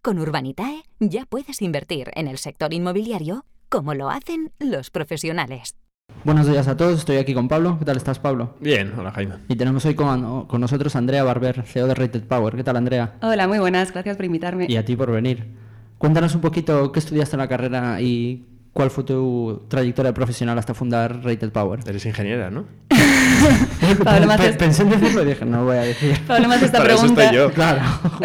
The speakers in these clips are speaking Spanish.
Con Urbanitae ya puedes invertir en el sector inmobiliario como lo hacen los profesionales. Buenos días a todos, estoy aquí con Pablo. ¿Qué tal estás, Pablo? Bien, hola Jaime. Y tenemos hoy con, con nosotros a Andrea Barber, CEO de Rated Power. ¿Qué tal, Andrea? Hola, muy buenas, gracias por invitarme. Y a ti por venir. Cuéntanos un poquito qué estudiaste en la carrera y cuál fue tu trayectoria profesional hasta fundar Rated Power. Eres ingeniera, ¿no? Pablo Pensé en decirlo y dije, no lo voy a decir. Pablo me hace esta Para eso pregunta. estoy yo. Claro, justo.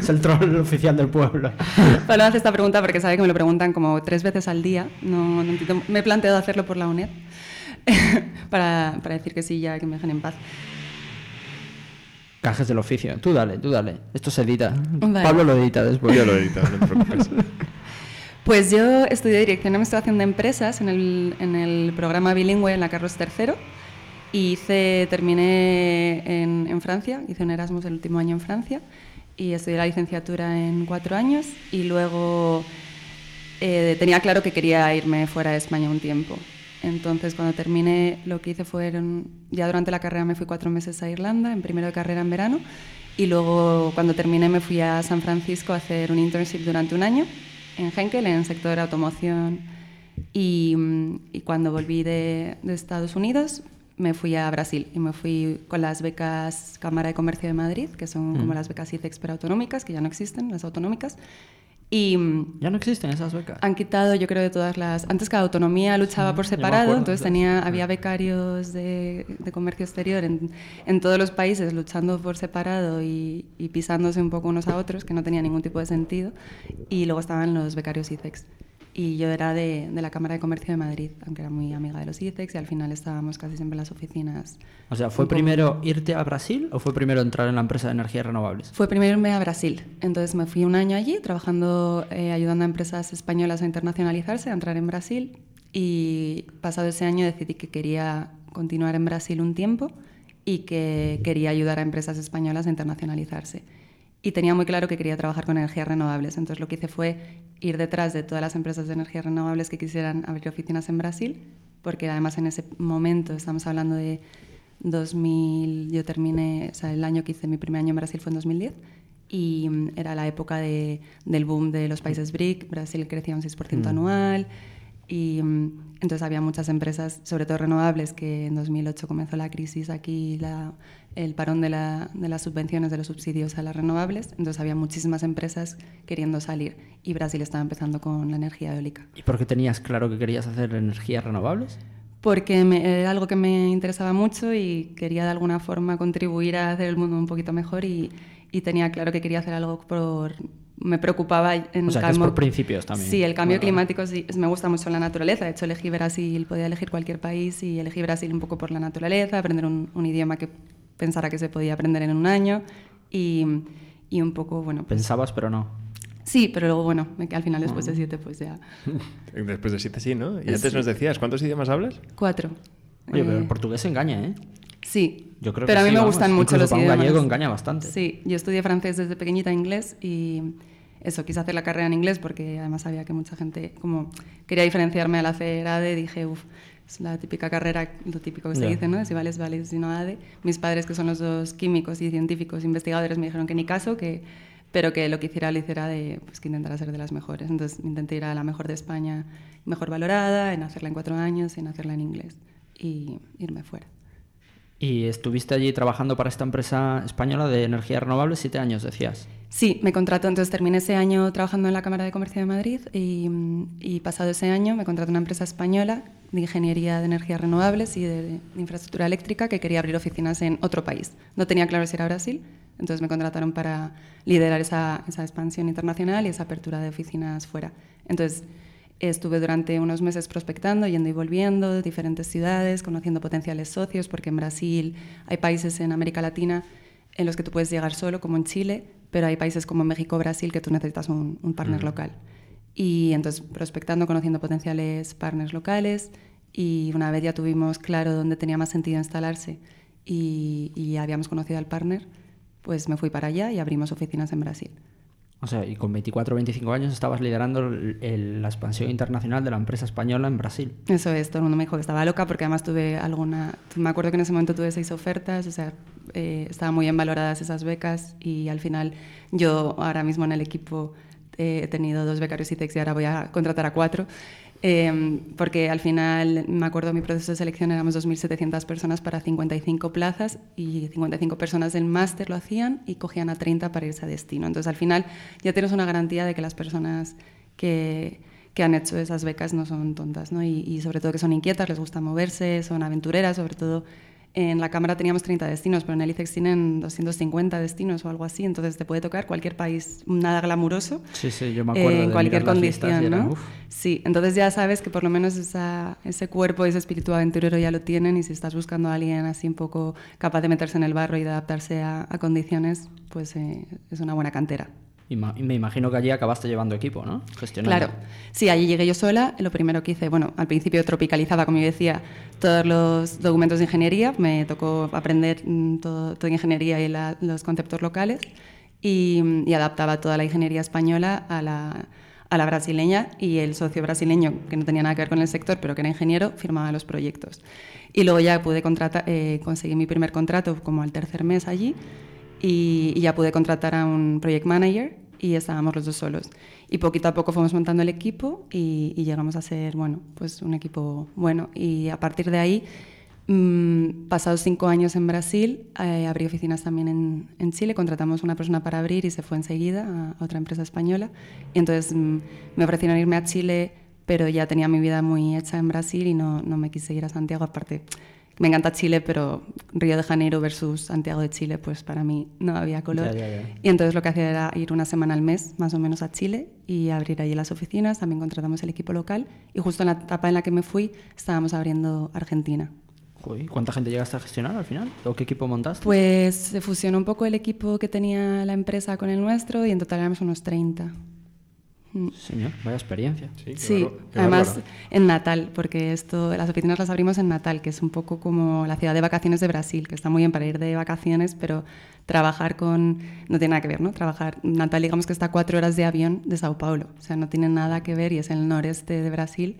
es el troll oficial del pueblo. Pablo me hace esta pregunta porque sabe que me lo preguntan como tres veces al día. No, no entiendo- Me he planteado hacerlo por la UNED para, para decir que sí, ya que me dejen en paz. Cajes del oficio. Tú dale, tú dale. Esto se edita. Vale. Pablo lo edita después. Yo lo he editado, no te preocupes. Pues yo estudié Dirección de Administración de Empresas en el, en el programa bilingüe en la Carlos III y hice, terminé en, Francia, hice un Erasmus el último año en Francia y estudié la licenciatura en cuatro años y luego eh, tenía claro que quería irme fuera de España un tiempo. Entonces cuando terminé lo que hice fueron, ya durante la carrera me fui cuatro meses a Irlanda, en primero de carrera en verano y luego cuando terminé me fui a San Francisco a hacer un internship durante un año en Henkel, en el sector de automoción. Y, mm, y cuando volví de, de Estados Unidos, me fui a Brasil y me fui con las becas Cámara de Comercio de Madrid, que son como las becas ICEX pero autonómicas, que ya no existen, las autonómicas. Y mm, Ya no existen esas becas. han quitado, yo creo, de todas las... Antes cada autonomía luchaba por separado, acuerdo, entonces tenía, había becarios de, de comercio exterior en, en todos los países luchando por separado y, y pisándose un poco unos a otros, que no tenía ningún tipo de sentido. Y luego estaban los becarios ICEX. Y yo era de, de la Cámara de Comercio de Madrid, aunque era muy amiga de los ICEX y al final estábamos casi siempre en las oficinas. O sea, ¿fue primero irte a Brasil o fue primero entrar en la empresa de energías renovables? Fue primero irme a Brasil. Entonces me fui un año allí trabajando, eh, ayudando a empresas españolas a internacionalizarse, a entrar en Brasil. Y pasado ese año decidí que quería continuar en Brasil un tiempo y que quería ayudar a empresas españolas a internacionalizarse. Y tenía muy claro que quería trabajar con energías renovables. Entonces lo que hice fue ir detrás de todas las empresas de energías renovables que quisieran abrir oficinas en Brasil, porque además en ese momento estamos hablando de 2000, yo terminé, o sea, el año que hice mi primer año en Brasil fue en 2010 y mm, era la época de- del boom de los países BRIC, Brasil crecía un 6% anual y mm, entonces había muchas empresas, sobre todo renovables, que en 2008 comenzó la crisis aquí, la- el parón de, la- de las subvenciones, de los subsidios a las renovables, entonces había muchísimas empresas queriendo salir y Brasil estaba empezando con la energía eólica. ¿Y por qué tenías claro que querías hacer energías renovables? porque me- era algo que me interesaba mucho y quería de alguna forma contribuir a hacer el mundo un poquito mejor y, y tenía claro que quería hacer algo por... Me preocupaba en O sea, que es cambio- por principios también. Sí, el cambio climático sí, me gusta mucho la naturaleza. De hecho, elegí Brasil, podía elegir cualquier país y elegí Brasil un poco por la naturaleza, aprender un, un idioma que pensara que se podía aprender en un año y, y un poco, bueno, pues Pensabas, pero no. sí, pero luego, bueno, al final después de siete, pues ya Después de siete sí, ¿no? Y Sí. antes nos decías, ¿cuántos idiomas hablas? cuatro. Oye, pero Eh, el portugués engaña, ¿eh? Sí, Yo creo pero que a mí sí, me vamos. gustan mucho Incluso los para un idiomas. gallego engaña bastante. Sí, yo estudié francés desde pequeñita inglés y eso, quise hacer la carrera en inglés porque además sabía que mucha gente, como quería diferenciarme al hacer ADE, dije, uff, es la típica carrera, lo típico que se Ya. dice, ¿no? Si vales, vales, si no ADE. Mis padres, que son los dos químicos y científicos investigadores, me dijeron que ni caso, que, pero que lo que hiciera lo hiciera de, pues que intentara ser de las mejores. Entonces intenté ir a la mejor de España, mejor valorada, en hacerla en cuatro años, en hacerla en inglés y irme fuera. Y estuviste allí trabajando para esta empresa española de energías renovables siete años, decías. Sí, me contrató, entonces terminé ese año trabajando en la Cámara de Comercio de Madrid y, y pasado ese año me contrató una empresa española de ingeniería de energías renovables y de, de infraestructura eléctrica que quería abrir oficinas en otro país. No tenía claro si era Brasil, entonces me contrataron para liderar esa, esa expansión internacional y esa apertura de oficinas fuera. Entonces estuve durante unos meses prospectando, yendo y volviendo, diferentes ciudades, conociendo potenciales socios, porque en Brasil hay países en América Latina en los que tú puedes llegar solo, como en Chile, pero hay países como México Brasil que tú necesitas un, un partner local. Y entonces prospectando, conociendo potenciales partners locales y una vez ya tuvimos claro dónde tenía más sentido instalarse y, y habíamos conocido al partner, pues me fui para allá y abrimos oficinas en Brasil. O sea, y con 24 o 25 años estabas liderando el- el- la expansión internacional de la empresa española en Brasil. Eso es, todo el mundo me dijo que estaba loca porque además tuve alguna, me acuerdo que en ese momento tuve seis ofertas, o sea, eh, estaban muy bien valoradas esas becas y al final yo ahora mismo en el equipo eh, he tenido dos becarios ICEX y ahora voy a contratar a cuatro. Eh, porque al final, me acuerdo, mi proceso de selección éramos 2.700 personas para 55 plazas y 55 personas del máster lo hacían y cogían a 30 para irse a destino. Entonces, al final, ya tienes una garantía de que las personas que, que han hecho esas becas no son tontas, ¿no? Y, y sobre todo que son inquietas, les gusta moverse, son aventureras, sobre todo en la Cámara teníamos 30 destinos, pero en el ICEX tienen 250 destinos o algo así, entonces te puede tocar cualquier país nada glamuroso. Sí, sí, yo me eh, acuerdo en de cualquier y condición, ¿no? Sí, entonces ya sabes que por lo menos esa- ese cuerpo, ese espíritu aventurero ya lo tienen y si estás buscando a alguien así un poco capaz de meterse en el barro y de adaptarse a, a condiciones, pues eh, es una buena cantera. Y me imagino que allí acabaste llevando equipo, ¿no? Gestionando. Claro, sí, allí llegué yo sola. Lo primero que hice, bueno, al principio tropicalizaba, como yo decía, todos los documentos de ingeniería. Me tocó aprender mm, todo, toda ingeniería y los conceptos locales y, y adaptaba toda la ingeniería española a la, a la brasileña y el socio brasileño, que no tenía nada que ver con el sector, pero que era ingeniero, firmaba los proyectos. Y luego ya pude contratar, eh, conseguir mi primer contrato como al tercer mes allí y, ya pude contratar a un project manager y estábamos los dos solos. Y poquito a poco fuimos montando el equipo y, llegamos a ser, bueno, pues un equipo bueno. Y a partir de ahí, mm, pasados cinco años en Brasil, eh, abrí oficinas también en, en Chile, contratamos una persona para abrir y se fue enseguida a, a otra empresa española. Y entonces mm, me ofrecieron irme a Chile, pero ya tenía mi vida muy hecha en Brasil y no, no me quise ir a Santiago, aparte me encanta Chile, pero Río de Janeiro versus Santiago de Chile, pues para mí no había color. Ya, ya, ya. Y entonces lo que hacía era ir una semana al mes, más o menos, a Chile y abrir allí las oficinas. También contratamos el equipo local. Y justo en la etapa en la que me fui, estábamos abriendo Argentina. Joder, ¿Cuánta gente llegaste a gestionar al final? ¿O qué equipo montaste? Pues se fusionó un poco el equipo que tenía la empresa con el nuestro y en total éramos unos 30. Mm. Señor, vaya experiencia. Sí, qué Sí, bárbaro, qué además bárbaro. en Natal, porque esto, las oficinas las abrimos en Natal, que es un poco como la ciudad de vacaciones de Brasil, que está muy bien para ir de vacaciones, pero trabajar con... no tiene nada que ver, ¿no? Trabajar... Natal digamos que está a cuatro horas de avión de Sao Paulo, o sea, no tiene nada que ver y es el noreste de Brasil,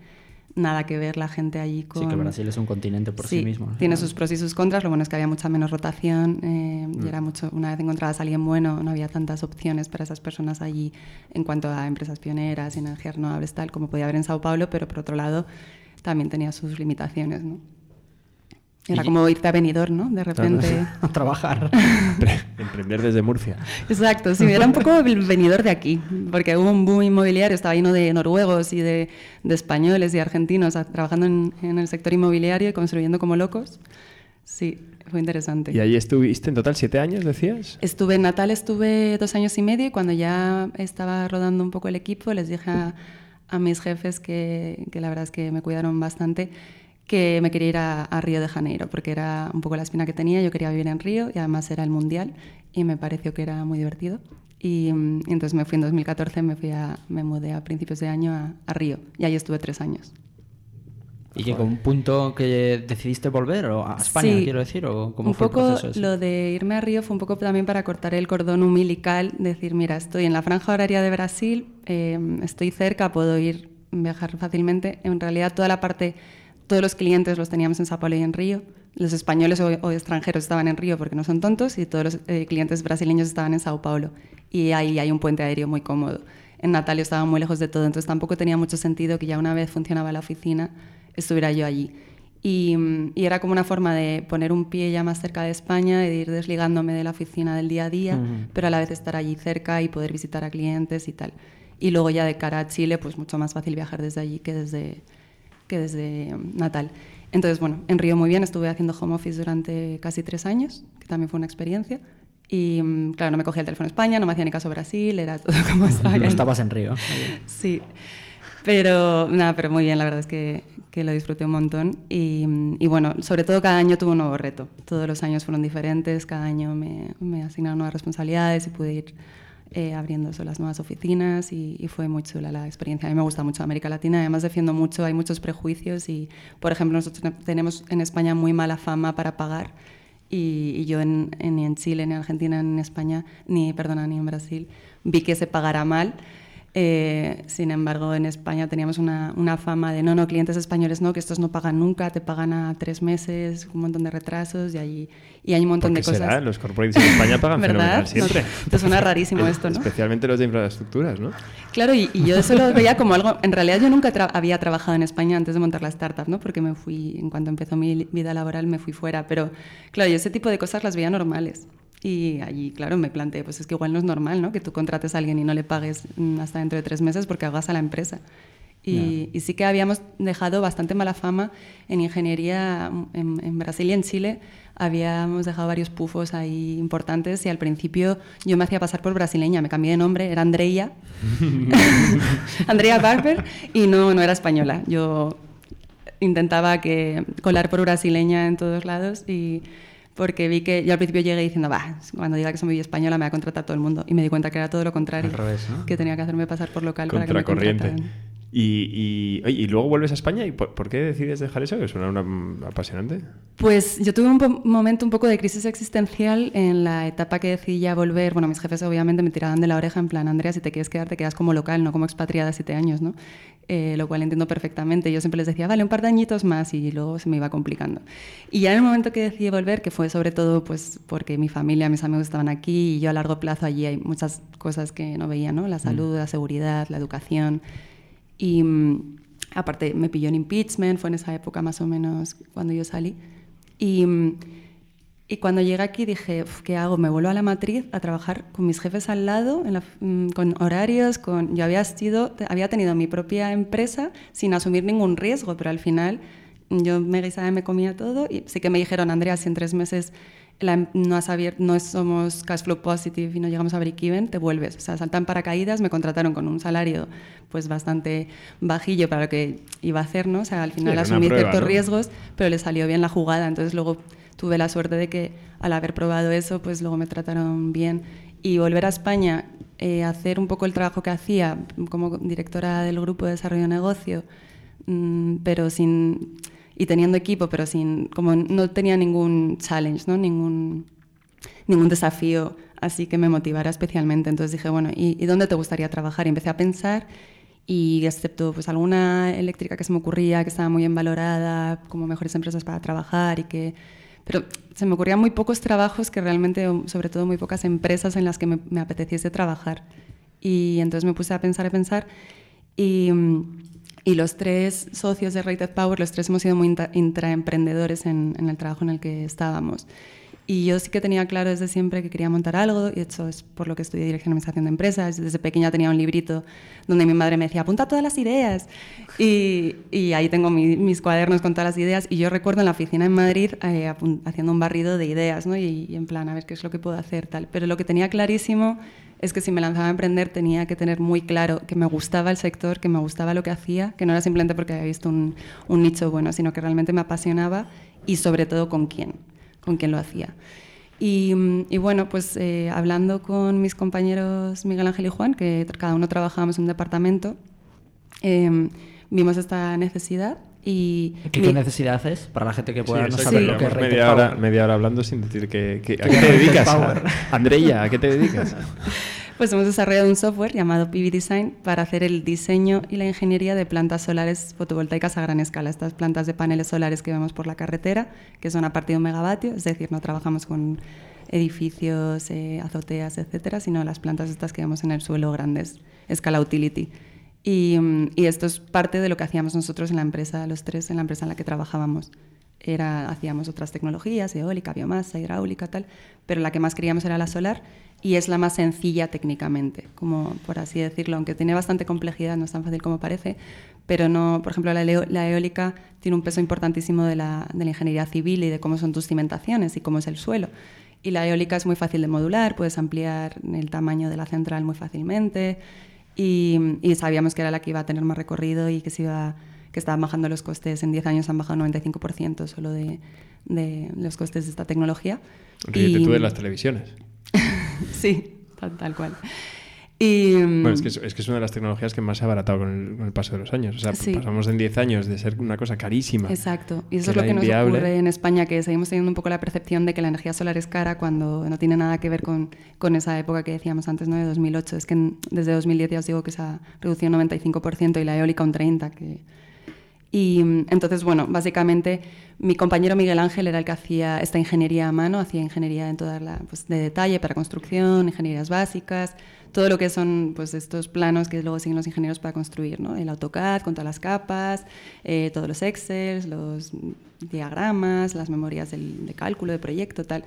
nada que ver la gente allí con... Sí, que Brasil es un continente por sí, mismo. al Tiene sus pros y sus contras. Lo bueno es que había mucha menos rotación eh, Mm. y era mucho. Una vez encontrabas a alguien bueno, no había tantas opciones para esas personas allí en cuanto a empresas pioneras, energías renovables, tal, como podía haber en Sao Paulo, pero por otro lado también tenía sus limitaciones, ¿no? Era Y- como irte a Benidorm, ¿no? De repente. a trabajar. Emprender desde Murcia. Exacto, sí, era un poco el venidor de aquí, porque hubo un boom inmobiliario, estaba lleno de noruegos y de, de españoles y argentinos trabajando en, en el sector inmobiliario y construyendo como locos. Sí, fue interesante. ¿Y ahí estuviste en total siete años, decías? Estuve en Natal, estuve dos años y medio y cuando ya estaba rodando un poco el equipo les dije a, a mis jefes que, que la verdad es que me cuidaron bastante que me quería ir a, a Río de Janeiro porque era un poco la espina que tenía, yo quería vivir en Río y además era el mundial y me pareció que era muy divertido y, mm, y entonces me fui en 2014, me, fui a, me mudé a principios de año a, a Río y ahí estuve tres años. ¿Y llegó un punto que decidiste volver o a España, Sí. quiero decir? ¿O cómo un fue poco el proceso lo de irme a Río fue un poco también para cortar el cordón umbilical, decir, mira, estoy en la franja horaria de Brasil, eh, estoy cerca, puedo ir, viajar fácilmente. En realidad toda la parte, todos los clientes los teníamos en Sao Paulo y en Río. Los españoles o, o extranjeros estaban en Río porque no son tontos y todos los eh, clientes brasileños estaban en Sao Paulo. Y ahí hay un puente aéreo muy cómodo. En Natal yo estaba muy lejos de todo, entonces tampoco tenía mucho sentido que ya una vez funcionaba la oficina, estuviera yo allí. Y, mm, y era como una forma de poner un pie ya más cerca de España, de ir desligándome de la oficina del día a día, pero a la vez estar allí cerca y poder visitar a clientes y tal. Y luego ya de cara a Chile, pues mucho más fácil viajar desde allí que desde, que desde mm, Natal. Entonces, bueno, en Río muy bien, estuve haciendo home office durante casi tres años, que también fue una experiencia. Y mm, claro, no me cogía el teléfono España, no me hacía ni caso Brasil, era todo como estaba. No estabas en Río. Sí, pero nada, pero muy bien, la verdad es que, que lo disfruté un montón y, y bueno, sobre todo cada año tuve un nuevo reto, todos los años fueron diferentes, cada año me, me asignaron nuevas responsabilidades y pude ir eh, abriéndose las nuevas oficinas y, y, fue muy chula la experiencia. A mí me gusta mucho América Latina, además defiendo mucho, hay muchos prejuicios y, por ejemplo, nosotros tenemos en España muy mala fama para pagar y, y yo en, en, ni en Chile, ni en Argentina, ni en España, ni, perdona, ni en Brasil, vi que se pagara mal. Eh, sin embargo, en España teníamos una, una, fama de no, no, clientes españoles no, que estos no pagan nunca, te pagan a tres meses, un montón de retrasos y, allí, y hay un montón de cosas. Será? Los corporates en España pagan ¿verdad? siempre. No, te suena rarísimo esto, ¿no? Especialmente los de infraestructuras, ¿no? Claro, y, y yo eso lo veía como algo. En realidad, yo nunca tra había trabajado en España antes de montar la startup, ¿no? Porque me fui, en cuanto empezó mi vida laboral, me fui fuera. Pero, claro, yo ese tipo de cosas las veía normales. Y allí, claro, me planteé, pues es que igual no es normal, ¿no? Que tú contrates a alguien y no le pagues mm, hasta dentro de tres meses porque hagas a la empresa. Y, yeah. y sí que habíamos dejado bastante mala fama en ingeniería mm, en, en, Brasil y en Chile. Habíamos dejado varios pufos ahí importantes y al principio yo me hacía pasar por brasileña, me cambié de nombre, era Andrea, Andrea Barber, y no, no era española. Yo intentaba que colar por brasileña en todos lados y porque vi que yo al principio llegué diciendo, va, cuando diga que soy española me va a contratar todo el mundo. Y me di cuenta que era todo lo contrario. Al revés, ¿no? Que tenía que hacerme pasar por local para que me contrataran. Y, y, y, luego vuelves a España. ¿Y por, por, qué decides dejar eso? Que suena una, una, apasionante. Pues yo tuve un momento un poco de crisis existencial en la etapa que decidí ya volver. Bueno, mis jefes obviamente me tiraban de la oreja en plan, Andrea, si te quieres quedar, te quedas como local, no como expatriada siete años, ¿no? Eh, lo cual entiendo perfectamente. Yo siempre les decía, vale, un par de añitos más y luego se me iba complicando. Y ya en el momento que decidí volver, que fue sobre todo pues porque mi familia, mis amigos estaban aquí y yo a largo plazo allí hay muchas cosas que no veía, ¿no? La salud, la seguridad, la educación. Y mm, aparte me pilló en impeachment, fue en esa época más o menos cuando yo salí. Y, mm, y cuando llegué aquí dije, ¿qué hago? Me vuelvo a la matriz a trabajar con mis jefes al lado, en la, mm, con horarios, con... Yo había, sido, había tenido mi propia empresa sin asumir ningún riesgo, pero al final yo me guisaba y me comía todo y sí que me dijeron, Andrea, si en tres meses la, no, has abierto, no somos cash flow positive y no llegamos a break even, te vuelves. O sea, saltan paracaídas, me contrataron con un salario pues bastante bajillo para lo que iba a hacer, ¿no? O sea, al final sí, asumí prueba, ciertos ¿no? riesgos, pero le salió bien la jugada. Entonces luego tuve la suerte de que al haber probado eso, pues luego me trataron bien. Y volver a España, eh, hacer un poco el trabajo que hacía como directora del grupo de desarrollo de negocio, mmm, pero sin y teniendo equipo, pero sin, como no tenía ningún challenge, ¿no? ningún, ningún desafío así que me motivara especialmente. Entonces dije, bueno, ¿y, ¿y, dónde te gustaría trabajar? Y empecé a pensar y excepto pues alguna eléctrica que se me ocurría, que estaba muy bien valorada, como mejores empresas para trabajar y que... Pero se me ocurrían muy pocos trabajos que realmente, sobre todo muy pocas empresas en las que me, me apeteciese trabajar. Y entonces me puse a pensar, a pensar y y los tres socios de Rated Power, los tres hemos sido muy intraemprendedores en, en el trabajo en el que estábamos. Y yo sí que tenía claro desde siempre que quería montar algo, y eso es por lo que estudié Dirección de Administración de Empresas. Desde pequeña tenía un librito donde mi madre me decía, apunta todas las ideas. Y, y ahí tengo mi, mis cuadernos con todas las ideas. Y yo recuerdo en la oficina en Madrid eh, haciendo un barrido de ideas, ¿no? Y, y en plan, a ver qué es lo que puedo hacer, tal. Pero lo que tenía clarísimo es que si me lanzaba a emprender tenía que tener muy claro que me gustaba el sector, que me gustaba lo que hacía, que no era simplemente porque había visto un nicho bueno, sino que realmente me apasionaba y sobre todo con quién, con quién lo hacía. Y, y bueno, pues eh, hablando con mis compañeros Miguel Ángel y Juan, que cada uno trabajábamos en un departamento, eh, vimos esta necesidad y ¿Qué, mi... necesidad es? Para la gente que pueda sí, no saber sí. lo que es media hora, media hora hablando sin decir que, que ¿a qué te dedicas? Andreya, ¿a qué te dedicas? Pues hemos desarrollado un software llamado PV Design para hacer el diseño y la ingeniería de plantas solares fotovoltaicas a gran escala. Estas plantas de paneles solares que vemos por la carretera, que son a partir de un megavatio, es decir, no trabajamos con edificios, eh, azoteas, etcétera, sino las plantas estas que vemos en el suelo grandes, escala utility. Y, y, esto es parte de lo que hacíamos nosotros en la empresa, los tres, en la empresa en la que trabajábamos. Era, hacíamos otras tecnologías, eólica, biomasa, hidráulica, tal, pero la que más queríamos era la solar y es la más sencilla técnicamente, como por así decirlo, aunque tiene bastante complejidad, no es tan fácil como parece, pero no, por ejemplo, la, la eólica tiene un peso importantísimo de la, de la ingeniería civil y de cómo son tus cimentaciones y cómo es el suelo. Y la eólica es muy fácil de modular, puedes ampliar el tamaño de la central muy fácilmente y, y, sabíamos que era la que iba a tener más recorrido y que se iba que estaban bajando los costes. En 10 años han bajado 95% solo de, de, los costes de esta tecnología. Ríete y... tú de las televisiones. sí, tal, tal, cual. Y, Bueno, es que es, es que es una de las tecnologías que más se ha abaratado con el, con el paso de los años. O sea, Sí. pasamos en 10 años de ser una cosa carísima. Exacto. Y eso es lo que nos ocurre en España, que seguimos teniendo un poco la percepción de que la energía solar es cara cuando no tiene nada que ver con, con esa época que decíamos antes, ¿no? De 2008. Es que en- desde 2010 ya os digo que se ha reducido un 95% y la eólica un 30%. Que... Y mm, entonces, bueno, básicamente mi compañero Miguel Ángel era el que hacía esta ingeniería a mano, hacía ingeniería en toda la, pues, de detalle para construcción, ingenierías básicas, todo lo que son pues, estos planos que luego siguen los ingenieros para construir, ¿no? El AutoCAD con todas las capas, eh, todos los Excel, los diagramas, las memorias del- de cálculo, de proyecto, tal.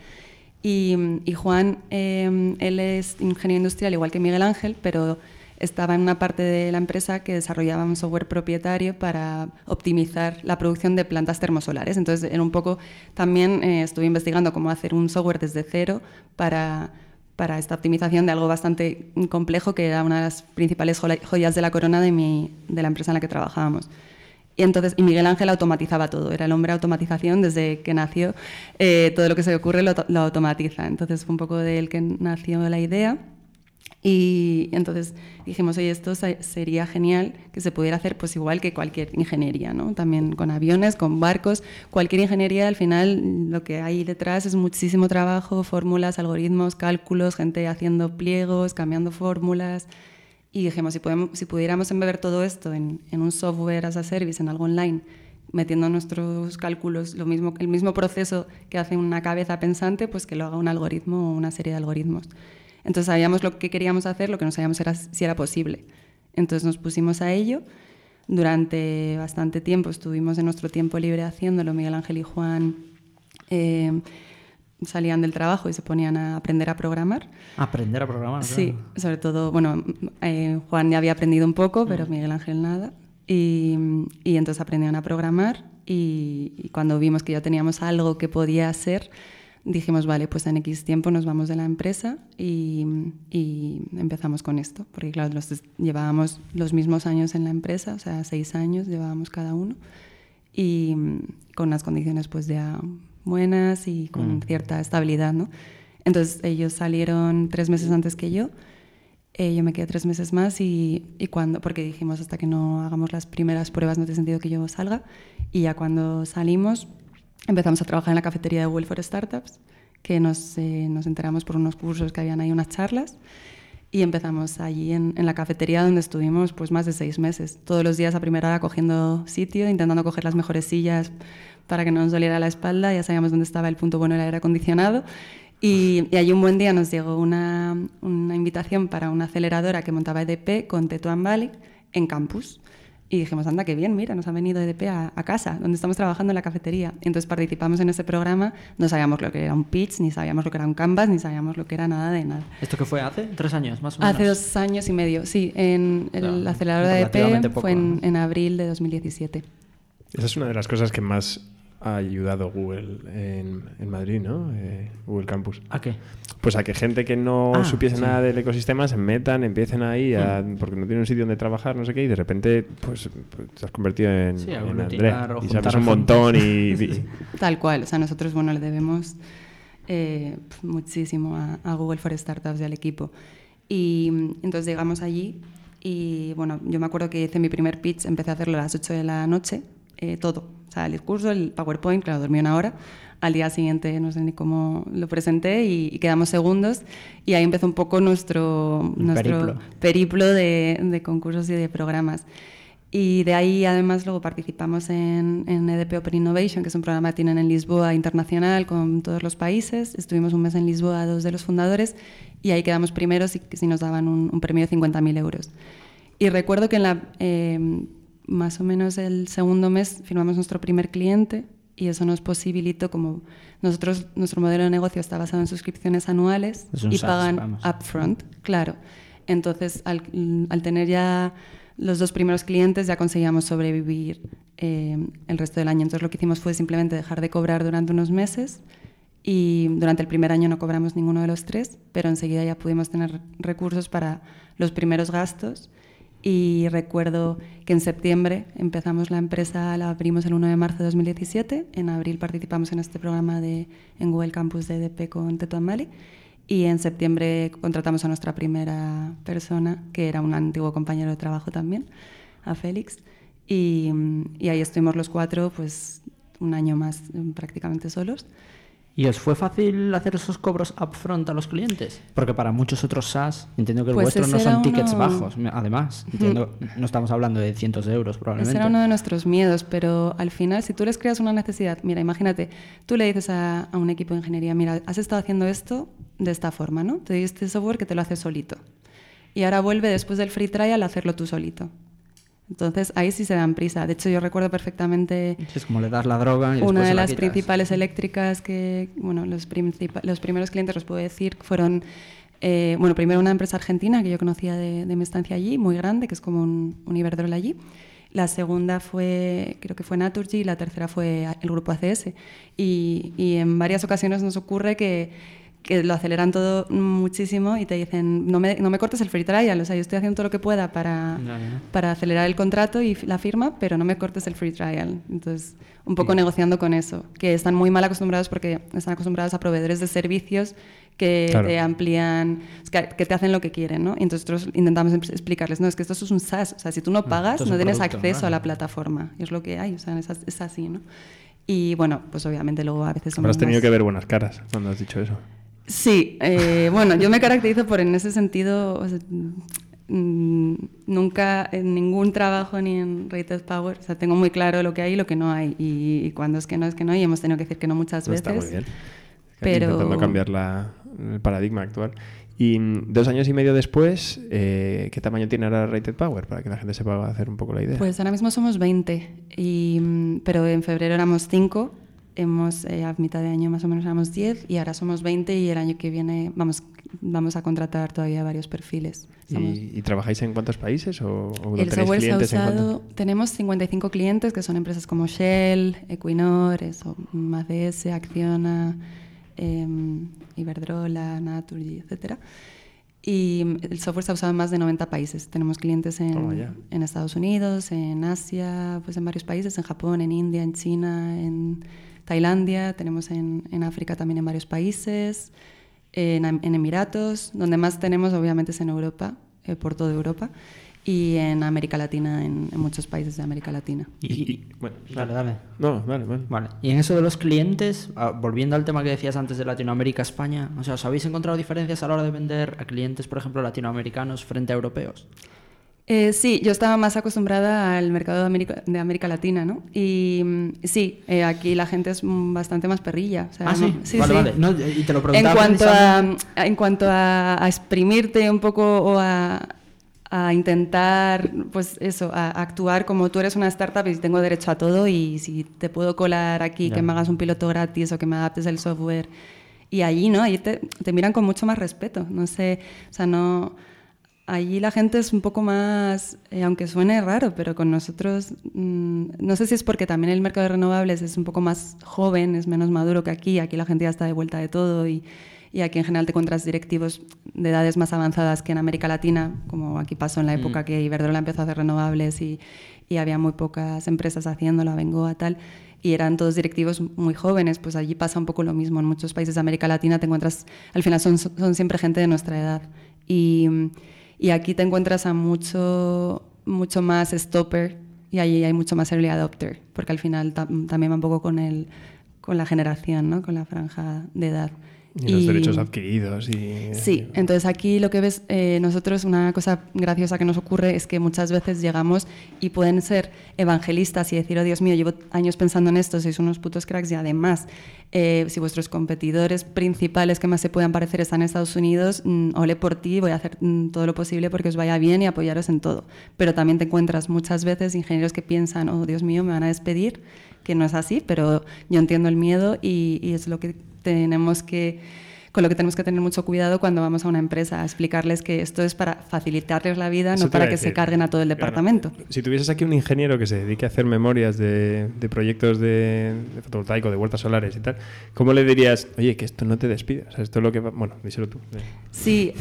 Y, y Juan, eh, él es ingeniero industrial igual que Miguel Ángel, pero estaba en una parte de la empresa que desarrollaba un software propietario para optimizar la producción de plantas termosolares. Entonces, era un poco, también eh, estuve investigando cómo hacer un software desde cero para, para esta optimización de algo bastante complejo, que era una de las principales joyas de la corona de, mi, de la empresa en la que trabajábamos. Y entonces, y Miguel Ángel automatizaba todo, era el hombre automatización desde que nació, eh, todo lo que se le ocurre lo, lo automatiza. Entonces fue un poco de él que nació la idea. Y entonces dijimos, oye, esto se- sería genial que se pudiera hacer pues igual que cualquier ingeniería, ¿no? También con aviones, con barcos, cualquier ingeniería al final lo que hay detrás es muchísimo trabajo, fórmulas, algoritmos, cálculos, gente haciendo pliegos, cambiando fórmulas. Y dijimos, si, podemos, si pudiéramos embeber todo esto en, en un software as a service, en algo online, metiendo nuestros cálculos, lo mismo, el mismo proceso que hace una cabeza pensante, pues que lo haga un algoritmo o una serie de algoritmos. Entonces sabíamos lo que queríamos hacer, lo que no sabíamos era si era posible. Entonces nos pusimos a ello. Durante bastante tiempo estuvimos en nuestro tiempo libre haciéndolo. Miguel Ángel y Juan eh, salían del trabajo y se ponían a aprender a programar. Aprender a programar. Sí, claro. sobre todo, bueno, eh, Juan ya había aprendido un poco, pero Miguel Ángel nada. Y, y entonces aprendieron a programar y, y cuando vimos que ya teníamos algo que podía ser, dijimos, vale, pues en X tiempo nos vamos de la empresa y, y empezamos con esto. Porque claro, los, llevábamos los mismos años en la empresa, o sea, seis años llevábamos cada uno y mm, con unas condiciones pues ya buenas y con cierta estabilidad, ¿no? Entonces ellos salieron tres meses antes que yo, eh, yo me quedé tres meses más y, y cuando, porque dijimos hasta que no hagamos las primeras pruebas no tiene sentido que yo salga y ya cuando salimos empezamos a trabajar en la cafetería de Google for Startups, que nos, eh, nos enteramos por unos cursos que habían ahí unas charlas y empezamos allí en, en la cafetería donde estuvimos pues más de seis meses, todos los días a primera hora cogiendo sitio, intentando coger las mejores sillas para que no nos doliera la espalda, ya sabíamos dónde estaba el punto bueno del aire acondicionado y, y allí un buen día nos llegó una, una invitación para una aceleradora que montaba EDP con Tetuan Valley en campus. Y dijimos, anda, qué bien, mira, nos ha venido EDP a, a casa, donde estamos trabajando en la cafetería. Entonces participamos en ese programa, no sabíamos lo que era un pitch, ni sabíamos lo que era un canvas, ni sabíamos lo que era nada de nada. ¿Esto qué fue hace? ¿Tres años más o menos? Hace dos años y medio, sí, en el Claro, acelerador de EDP poco, fue en, ¿no? en abril de 2017. Esa es una de las cosas que más ha ayudado Google en, en Madrid, ¿no? Eh, Google Campus. ¿A qué? Pues a que gente que no Ah, supiese sí. nada del ecosistema se metan, empiecen ahí, a- porque no tienen un sitio donde trabajar, no sé qué, y de repente pues, pues, te has convertido en, Sí, a en aglutinar André. o Y sabes un montón y... y- Tal cual, o sea, nosotros, bueno, le debemos eh, muchísimo a, a Google for Startups y al equipo. Y mm, entonces llegamos allí y, bueno, yo me acuerdo que hice mi primer pitch, empecé a hacerlo a las 8 de la noche, eh, todo. Sea, el discurso, el PowerPoint, claro, dormí una hora. Al día siguiente no sé ni cómo lo presenté y, y quedamos segundos. Y ahí empezó un poco nuestro, nuestro periplo. periplo de, de concursos y de programas. Y de ahí además luego participamos en, en EDP Open Innovation, que es un programa que tienen en Lisboa internacional con todos los países. Estuvimos un mes en Lisboa, dos de los fundadores, y ahí quedamos primeros y nos daban un, un premio de 50.000 euros. Y recuerdo que en la, eh, más o menos el segundo mes firmamos nuestro primer cliente y eso nos posibilitó como nosotros nuestro modelo de negocio está basado en suscripciones anuales y SaaS, pagan vamos. upfront, claro. Entonces, al, al tener ya los dos primeros clientes, ya conseguíamos sobrevivir eh, el resto del año. Entonces, lo que hicimos fue simplemente dejar de cobrar durante unos meses y durante el primer año no cobramos ninguno de los tres, pero enseguida ya pudimos tener recursos para los primeros gastos. Y recuerdo que en septiembre empezamos la empresa, la abrimos el 1 de marzo de 2017. En abril participamos en este programa de, en Google Campus de EDP con Tetuan Valley. Y en septiembre contratamos a nuestra primera persona, que era un antiguo compañero de trabajo también, a Félix. Y, y ahí estuvimos los cuatro, pues un año más prácticamente solos. ¿Y os fue fácil hacer esos cobros upfront a los clientes? Porque para muchos otros SaaS, entiendo que el Pues vuestro no ese son tickets bajos, además. Entiendo, no estamos hablando de cientos de euros Ese probablemente. era uno de nuestros miedos, pero al final, si tú les creas una necesidad, mira, imagínate, tú le dices a, a un equipo de ingeniería, mira, has estado haciendo esto de esta forma, ¿no? Te doy este software que te lo hace solito. Y ahora vuelve después del free trial a hacerlo tú solito. Entonces ahí sí se dan prisa. De hecho, yo recuerdo perfectamente Es como le das la droga y una de la las quitas. principales eléctricas que, bueno, los, los primeros clientes, los puedo decir, fueron, eh, bueno, primero una empresa argentina que yo conocía de, de mi estancia allí, muy grande, que es como un, un Iberdrola allí. La segunda fue, creo que fue Naturgy, y la tercera fue el grupo ACS. Y, y en varias ocasiones nos ocurre que, que lo aceleran todo muchísimo y te dicen, no me, no me cortes el free trial, o sea, yo estoy haciendo todo lo que pueda para, para acelerar el contrato y la firma, pero no me cortes el free trial. Entonces, un poco negociando con eso, que están muy mal acostumbrados porque están acostumbrados a proveedores de servicios que Claro. te amplían, que, te hacen lo que quieren, ¿no? Y entonces nosotros intentamos explicarles, no, es que esto es un SaaS, o sea, si tú no pagas, esto es no tienes producto, acceso ¿no? a la plataforma, y es lo que hay, o sea, es, as- es así, ¿no? Y bueno, pues obviamente luego a veces somos Habrás tenido más- que ver buenas caras cuando has dicho eso. Sí, eh, bueno, yo me caracterizo por en ese sentido, o sea, mm, nunca en ningún trabajo ni en Rated Power, o sea, tengo muy claro lo que hay y lo que no hay, y, y cuando es que no es que no, y hemos tenido que decir que no muchas veces. Está muy bien. pero- Intentando cambiar la- el paradigma actual. Y mm, dos años y medio después, eh, ¿qué tamaño tiene ahora Rated Power? Para que la gente se pueda hacer un poco la idea. Pues ahora mismo somos 20, y, mm, pero en febrero éramos 5, hemos, eh, a mitad de año más o menos éramos 10, y ahora somos 20 y el año que viene vamos, vamos a contratar todavía varios perfiles. ¿Y, y trabajáis en cuántos países? ¿O, o El software se ha clientes en usado, tenemos 55 clientes que son empresas como Shell, Equinor, eso, ACS, Acciona, em, Iberdrola, Naturgy, etcétera. Y el software se ha usado en más de 90 países. Tenemos clientes en, en Estados Unidos, en Asia, pues en varios países, en Japón, en India, en China, en Tailandia, tenemos en, en África también en varios países, en, Emiratos, donde más tenemos obviamente es en Europa, eh, por toda Europa, y en América Latina, en, en muchos países de América Latina. Y- Y- y- y- bueno, dale, dale. No, vale, vale. Vale. Y en eso de los clientes, ah, volviendo al tema que decías antes de Latinoamérica, España, o sea, ¿os habéis encontrado diferencias a la hora de vender a clientes, por ejemplo, latinoamericanos frente a europeos? Eh, sí, yo estaba más acostumbrada al mercado de América, de América Latina, ¿no? Y mm, sí, eh, aquí la gente es mm, bastante más perrilla. o sea, ah, sí. no- vale, vale. No, y te lo En preguntaba cuanto, precisamente- a, en cuanto a, a exprimirte un poco o a, a intentar, pues eso, a, a actuar como tú eres una startup y tengo derecho a todo y si te puedo colar aquí, Ya. que me hagas un piloto gratis o que me adaptes el software. Y allí, ¿no? Allí te, te miran con mucho más respeto. No sé, o sea, no... Allí la gente es un poco más, eh, aunque suene raro, pero con nosotros, mm, no sé si es porque también el mercado de renovables es un poco más joven, es menos maduro que aquí, aquí la gente ya está de vuelta de todo y, y aquí en general te encuentras directivos de edades más avanzadas que en América Latina, como aquí pasó en la época que Iberdrola empezó a hacer renovables y, y había muy pocas empresas haciéndolo, Bengoa, tal, y eran todos directivos muy jóvenes, pues allí pasa un poco lo mismo. En muchos países de América Latina te encuentras, al final son, son siempre gente de nuestra edad. Y, y aquí te encuentras a mucho, mucho más stopper y ahí hay mucho más early adopter, porque al final tam- también va un poco con, el, con la generación, ¿no? con la franja de edad. Y los derechos adquiridos y... Sí, entonces aquí lo que ves, eh, nosotros una cosa graciosa que nos ocurre es que muchas veces llegamos y pueden ser evangelistas y decir, oh Dios mío, llevo años pensando en esto, sois unos putos cracks y además, eh, si vuestros competidores principales que más se puedan parecer están en Estados Unidos, mm, ole por ti, voy a hacer mm, todo lo posible porque os vaya bien y apoyaros en todo. Pero también te encuentras muchas veces ingenieros que piensan, oh Dios mío, me van a despedir, que no es así, pero yo entiendo el miedo y, y es lo que tenemos que con lo que tenemos que tener mucho cuidado cuando vamos a una empresa, a explicarles que esto es para facilitarles la vida, Eso no para que se carguen a todo el Claro. departamento. Si tuvieses aquí un ingeniero que se dedique a hacer memorias de, de proyectos de, de fotovoltaico, de huertas solares y tal, ¿cómo le dirías, oye, que esto no te despida? O sea, esto es lo que va... Bueno, díselo tú. Sí,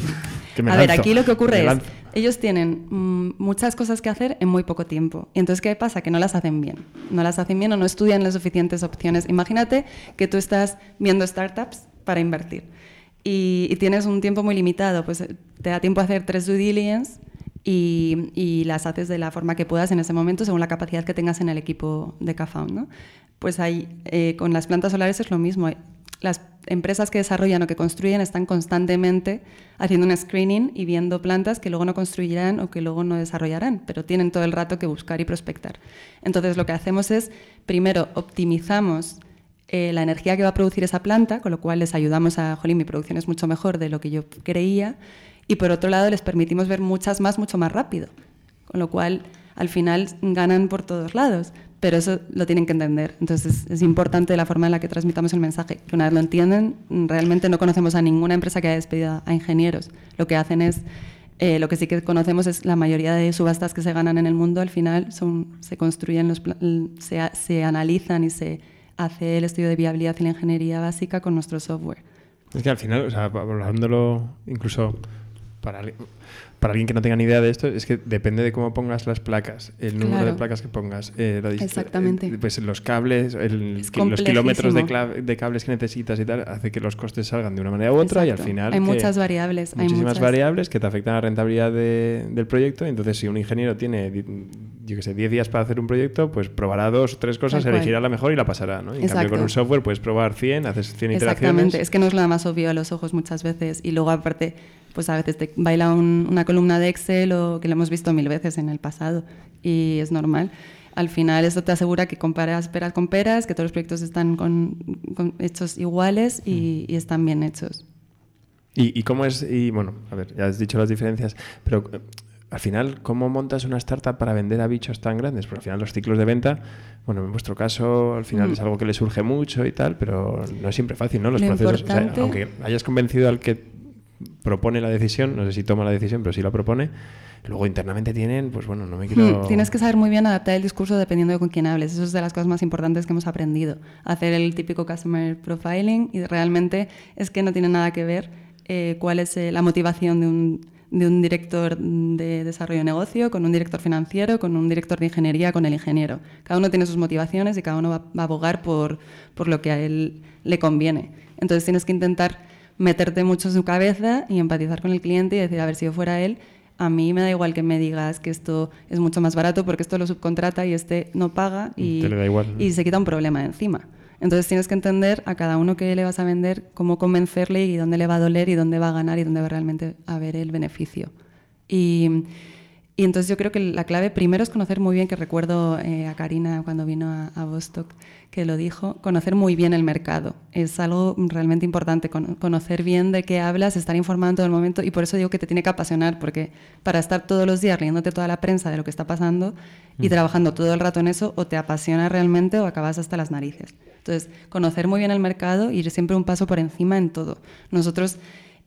Que me a ver, aquí lo que ocurre es, lanzo. ellos tienen mm, muchas cosas que hacer en muy poco tiempo. Y entonces, ¿qué pasa? Que no las hacen bien. No las hacen bien o no estudian las suficientes opciones. Imagínate que tú estás viendo startups para invertir. Y, y tienes un tiempo muy limitado, pues eh, te da tiempo a hacer tres due diligence y, y las haces de la forma que puedas en ese momento según la capacidad que tengas en el equipo de CAFAUN. ¿no? Pues ahí, eh, con las plantas solares es lo mismo. Las empresas que desarrollan o que construyen están constantemente haciendo un screening y viendo plantas que luego no construirán o que luego no desarrollarán, pero tienen todo el rato que buscar y prospectar. Entonces lo que hacemos es, primero, optimizamos eh, la energía que va a producir esa planta, con lo cual les ayudamos a, jolín, mi producción es mucho mejor de lo que yo creía, y por otro lado les permitimos ver muchas más mucho más rápido, con lo cual al final ganan por todos lados, pero eso lo tienen que entender. Entonces es importante la forma en la que transmitamos el mensaje, que una vez lo entienden, realmente no conocemos a ninguna empresa que haya despedido a ingenieros. Lo que hacen es, eh, lo que sí que conocemos es la mayoría de subastas que se ganan en el mundo, al final se construyen, los, se, se analizan y se hace el estudio de viabilidad y la ingeniería básica con nuestro software. Es que al final, o sea, hablándolo incluso para, para alguien que no tenga ni idea de esto, es que depende de cómo pongas las placas, el número Claro. de placas que pongas, eh, la Exactamente. eh, pues los cables, el- los kilómetros de, cables que necesitas y tal, hace que los costes salgan de una manera u otra y al final Hay muchas variables. hay muchísimas muchas. variables que te afectan a la rentabilidad de- del proyecto. Entonces, si un ingeniero tiene, yo que sé, 10 días para hacer un proyecto, pues probará dos o tres cosas, elegirá la mejor y la pasará. ¿no? En cambio, con un software puedes probar 100, haces 100 Exactamente, iteraciones. es que no es lo más obvio a los ojos muchas veces. Y luego, aparte, pues a veces te baila un- una columna de Excel o que lo hemos visto mil veces en el pasado y es normal. Al final, eso te asegura que comparas peras con peras, que todos los proyectos están con- con- hechos iguales y, y están bien hechos. ¿Y, y cómo es? Y bueno, a ver, ya has dicho las diferencias, pero eh, al final, ¿cómo montas una startup para vender a bichos tan grandes? Porque al final los ciclos de venta, bueno, en vuestro caso, al final Mm. es algo que le surge mucho y tal, pero no es siempre fácil, ¿no? Los Lo procesos, o sea, importante- aunque hayas convencido al que propone la decisión, no sé si toma la decisión, pero sí la propone, luego internamente tienen, pues bueno, no me quiero... Hmm, Tienes que saber muy bien adaptar el discurso dependiendo de con quién hables. Eso es de las cosas más importantes que hemos aprendido. Hacer el típico customer profiling y realmente es que no tiene nada que ver eh, cuál es eh, la motivación de un, de un director de desarrollo de negocio con un director financiero, con un director de ingeniería, con el ingeniero. Cada uno tiene sus motivaciones y cada uno va, va a abogar por, por lo que a él le conviene. Entonces tienes que intentar meterte mucho en su cabeza y empatizar con el cliente y decir, a ver, si yo fuera él, a mí me da igual que me digas que esto es mucho más barato porque esto lo subcontrata y este no paga y, Te le da igual, y se quita un problema de encima. Entonces tienes que entender a cada uno que le vas a vender, cómo convencerle y dónde le va a doler y dónde va a ganar y dónde va realmente a ver el beneficio. Y, y entonces yo creo que la clave primero es conocer muy bien, que recuerdo eh, a Karina cuando vino a, a Vostok que lo dijo, conocer muy bien el mercado. Es algo realmente importante, con- conocer bien de qué hablas, estar informado en todo el momento y por eso digo que te tiene que apasionar, porque para estar todos los días leyéndote toda la prensa de lo que está pasando y trabajando todo el rato en eso, o te apasiona realmente o acabas hasta las narices. Entonces, conocer muy bien el mercado y ir siempre un paso por encima en todo. Nosotros...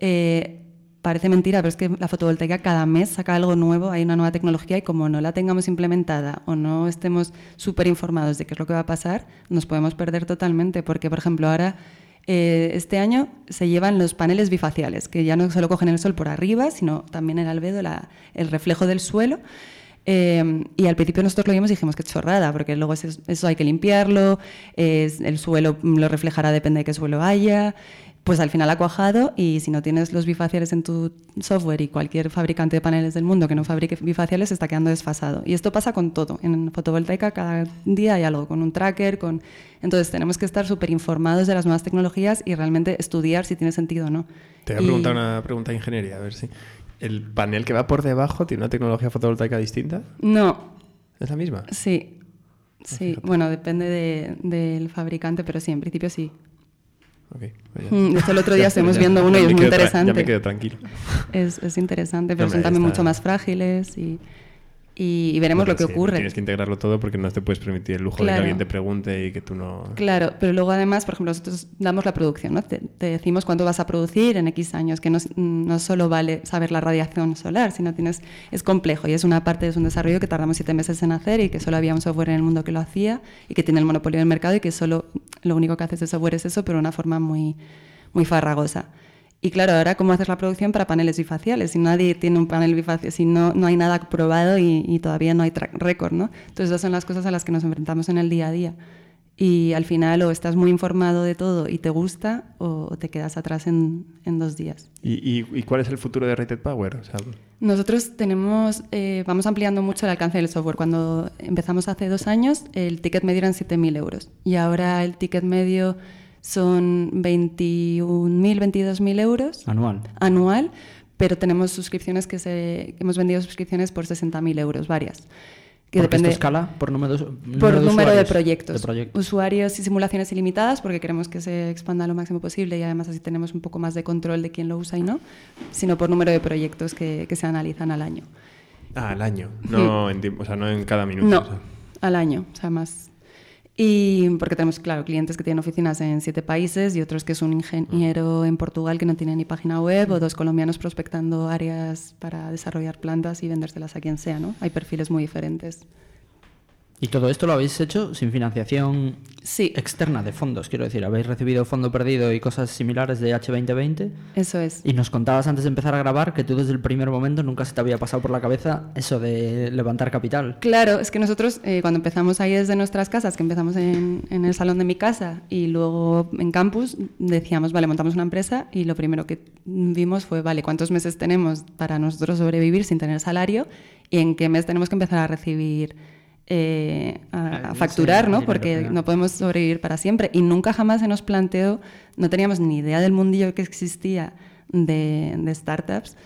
eh, Parece mentira, pero es que la fotovoltaica cada mes saca algo nuevo, hay una nueva tecnología y como no la tengamos implementada o no estemos súper informados de qué es lo que va a pasar, nos podemos perder totalmente. Porque, por ejemplo, ahora, eh, este año se llevan los paneles bifaciales, que ya no solo cogen el sol por arriba, sino también el albedo, la- el reflejo del suelo. Eh, y al principio nosotros lo vimos y dijimos que chorrada, porque luego eso, hay que limpiarlo, el suelo lo reflejará, depende de qué suelo haya. Pues al final ha cuajado y si no tienes los bifaciales en tu software y cualquier fabricante de paneles del mundo que no fabrique bifaciales está quedando desfasado. Y esto pasa con todo. En fotovoltaica cada día hay algo, con un tracker, con... Entonces tenemos que estar súper informados de las nuevas tecnologías y realmente estudiar si tiene sentido o no. Te voy a Y- preguntar una pregunta de ingeniería, a ver si... ¿El panel que va por debajo tiene una tecnología fotovoltaica distinta? No, ¿Es la misma? Sí, sí. Bueno, depende de- del fabricante, pero sí, en principio sí. Ok, ya. Mm, De hecho, el otro día estuvimos viendo uno y es muy interesante. Ya me quedo tranquilo. Es, es interesante, pero Hombre, son también mucho más frágiles y, y- veremos Bueno, lo que sí, ocurre. Tienes que integrarlo todo porque no te puedes permitir el lujo de que alguien te pregunte y que tú no... Claro, pero luego además, por ejemplo, nosotros damos la producción, ¿no? Te, te decimos cuánto vas a producir en X años, que no, no solo vale saber la radiación solar, sino tienes, es complejo y es una parte, es un desarrollo que tardamos siete meses en hacer y que solo había un software en el mundo que lo hacía y que tiene el monopolio del mercado y que solo lo único que haces de software es eso, pero de una forma muy, muy farragosa. Y claro, ahora cómo haces la producción para paneles bifaciales, si nadie tiene un panel bifacial, si no, no hay nada probado y, y todavía no hay record, ¿no? Entonces esas son las cosas a las que nos enfrentamos en el día a día. Y al final o estás muy informado de todo y te gusta o te quedas atrás en, en dos días. ¿Y, y, cuál es el futuro de Rated Power? O sea, Nosotros tenemos, eh, vamos ampliando mucho el alcance del software. Cuando empezamos hace dos años, el ticket medio eran 7.000 euros y ahora el ticket medio son 21.000, 22.000 euros. Anual. Anual, pero tenemos suscripciones que se, hemos vendido suscripciones por 60.000 euros, varias. Que depende, esto escala por número, número, por de, número de, proyectos. de, proyectos. Usuarios y simulaciones ilimitadas, porque queremos que se expanda lo máximo posible y además así tenemos un poco más de control de quién lo usa y no, sino por número de proyectos que, que se analizan al año. Ah, al año, no, en, o sea, no en cada minuto. No, o sea. al año, o sea, más y porque tenemos, claro, clientes que tienen oficinas en siete países y otros que es un ingeniero en Portugal que no tiene ni página web o dos colombianos prospectando áreas para desarrollar plantas y vendérselas a quien sea, ¿no? Hay perfiles muy diferentes. ¿Y todo esto lo habéis hecho sin financiación sí. externa de fondos? Quiero decir, ¿habéis recibido fondo perdido y cosas similares de H2020? Eso es. Y nos contabas antes de empezar a grabar que tú desde el primer momento nunca se te había pasado por la cabeza eso de levantar capital. Claro, es que nosotros eh, cuando empezamos ahí desde nuestras casas, que empezamos en, en, el salón de mi casa y luego en campus, decíamos, vale, montamos una empresa y lo primero que vimos fue, vale, ¿cuántos meses tenemos para nosotros sobrevivir sin tener salario? ¿Y en qué mes tenemos que empezar a recibir eh, a, a, facturar, ¿no? Porque no podemos sobrevivir para siempre. Y nunca jamás se nos planteó, no teníamos ni idea del mundillo que existía de, de startups.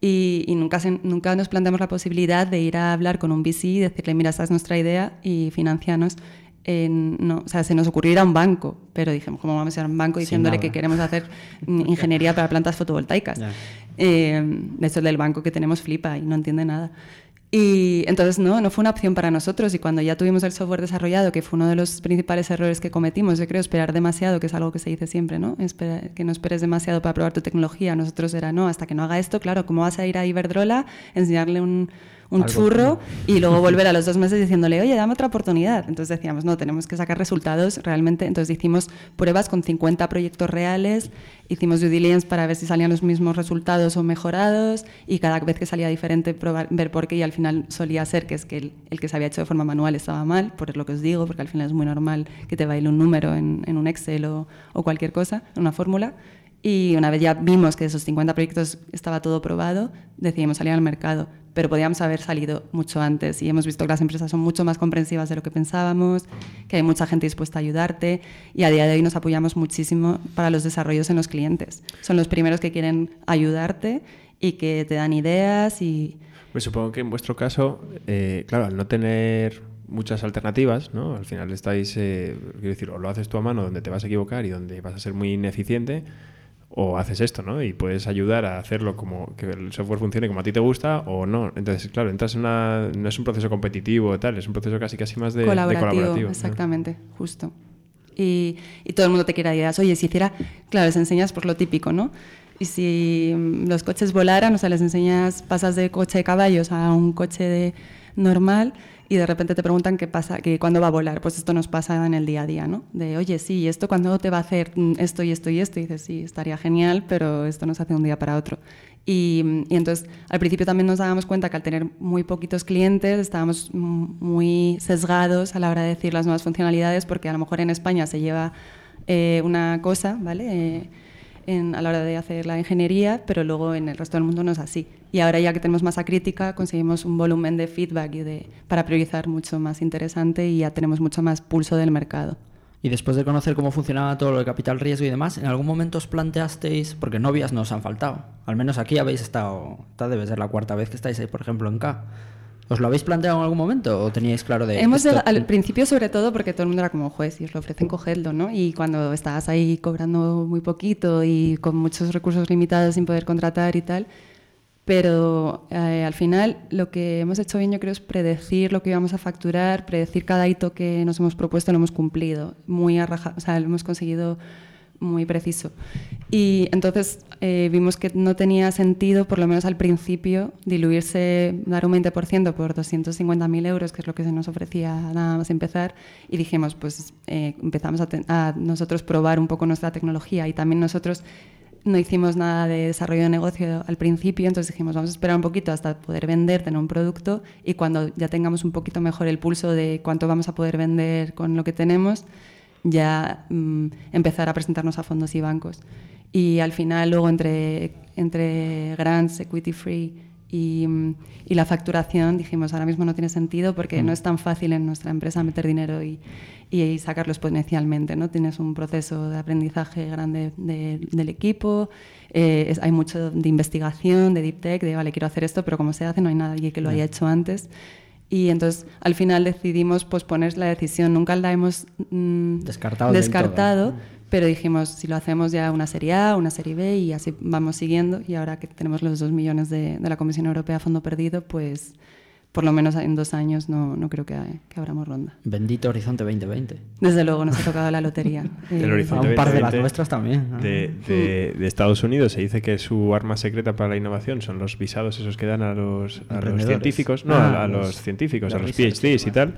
Y, y, nunca, se, nunca nos planteamos la posibilidad de ir a hablar con un VC y decirle, mira, esta es nuestra idea y financianos. En, no, o sea, se nos ocurrió ir a un banco, pero dijimos, ¿cómo vamos a ir a un banco diciéndole que queremos hacer ingeniería para plantas fotovoltaicas? Eh, de hecho, el del banco que tenemos flipa y no entiende nada. Y entonces no, no fue una opción para nosotros y cuando ya tuvimos el software desarrollado, que fue uno de los principales errores que cometimos, yo creo, esperar demasiado, que es algo que se dice siempre, ¿no? Espera, que no esperes demasiado para probar tu tecnología. Nosotros era, no, hasta que no haga esto, claro, ¿cómo vas a ir a Iberdrola, enseñarle un, un churro y luego volver a los dos meses diciéndole, oye, dame otra oportunidad. Entonces decíamos, no, tenemos que sacar resultados realmente. Entonces hicimos pruebas con 50 proyectos reales, hicimos due diligence para ver si salían los mismos resultados o mejorados y cada vez que salía diferente probar, ver por qué y al final solía ser que es que el, el, que se había hecho de forma manual estaba mal, por lo que os digo, porque al final es muy normal que te baile un número en, en un Excel o, o cualquier cosa, una fórmula. Y una vez ya vimos que esos 50 proyectos estaba todo probado, decidimos salir al mercado pero podíamos haber salido mucho antes y hemos visto que las empresas son mucho más comprensivas de lo que pensábamos, que hay mucha gente dispuesta a ayudarte y a día de hoy nos apoyamos muchísimo para los desarrollos en los clientes. Son los primeros que quieren ayudarte y que te dan ideas y... Pues supongo que en vuestro caso, eh, claro, al no tener muchas alternativas, ¿no? Al final estáis, eh, quiero decir, o lo haces tú a mano donde te vas a equivocar y donde vas a ser muy ineficiente, o haces esto, ¿no? Y puedes ayudar a hacerlo como que el software funcione como a ti te gusta o no. Entonces, claro, entras en una, no es un proceso competitivo y tal, es un proceso casi casi más de colaborativo. De colaborativo exactamente, ¿no? justo. Y, y, todo el mundo te quiere ayudar. Oye, si hiciera, claro, les enseñas por lo típico, ¿no? Y si los coches volaran, o sea, les enseñas, pasas de coche de caballos a un coche de normal y de repente te preguntan qué pasa, que cuándo va a volar. Pues esto nos pasa en el día a día, ¿no? De, oye, sí, ¿esto cuándo te va a hacer esto y esto y esto? Y dices, sí, estaría genial, pero esto no se hace un día para otro. Y, entonces, al principio también nos dábamos cuenta que al tener muy poquitos clientes estábamos muy sesgados a la hora de decir las nuevas funcionalidades, porque a lo mejor en España se lleva eh, una cosa, ¿vale? Eh, a la hora de hacer la ingeniería, pero luego en el resto del mundo no es así. Y ahora ya que tenemos masa crítica, conseguimos un volumen de feedback y de, para priorizar mucho más interesante y ya tenemos mucho más pulso del mercado. Y después de conocer cómo funcionaba todo lo de capital riesgo y demás, ¿en algún momento os planteasteis, porque novias nos han faltado, al menos aquí habéis estado, esta debe ser la cuarta vez que estáis ahí, por ejemplo, en K. ¿Os lo habéis planteado en algún momento o teníais claro de Hemos esto? al principio sobre todo porque todo el mundo era como juez, si os lo ofrecen cogedlo, ¿no? Y cuando estabas ahí cobrando muy poquito y con muchos recursos limitados sin poder contratar y tal, pero eh, al final lo que hemos hecho bien yo creo es predecir lo que íbamos a facturar, predecir cada hito que nos hemos propuesto lo hemos cumplido, muy arraja, o sea, lo hemos conseguido muy preciso. Y entonces eh, vimos que no tenía sentido, por lo menos al principio, diluirse, dar un 20% por 250.000 euros, que es lo que se nos ofrecía nada más empezar, y dijimos, pues eh, empezamos a, a, nosotros probar un poco nuestra tecnología y también nosotros no hicimos nada de desarrollo de negocio al principio, entonces dijimos, vamos a esperar un poquito hasta poder vender, tener un producto y cuando ya tengamos un poquito mejor el pulso de cuánto vamos a poder vender con lo que tenemos, ya mm, empezar a presentarnos a fondos y bancos. Y al final, luego, entre, entre grants, equity free y, y, la facturación, dijimos, ahora mismo no tiene sentido porque no es tan fácil en nuestra empresa meter dinero y, y sacarlo exponencialmente. ¿no? Tienes un proceso de aprendizaje grande del equipo, eh, hay mucho de investigación, de deep tech, de, vale, quiero hacer esto, pero como se hace, no hay nadie que lo haya hecho antes. Y entonces al final decidimos posponer la decisión. Nunca la hemos mm, descartado, descartado pero dijimos, si lo hacemos ya una serie A, una serie B y así vamos siguiendo. Y ahora que tenemos los dos millones de, de la Comisión Europea a fondo perdido, pues por lo menos en dos años no, no creo que, que, abramos ronda. Bendito Horizonte 2020. Desde luego nos ha tocado la lotería. El eh, Horizonte un par de las nuestras también. De, de, de, Estados Unidos se dice que su arma secreta para la innovación son los visados esos que dan a los, a los científicos, no, ah, a, los, los, científicos, a los PhDs y tal.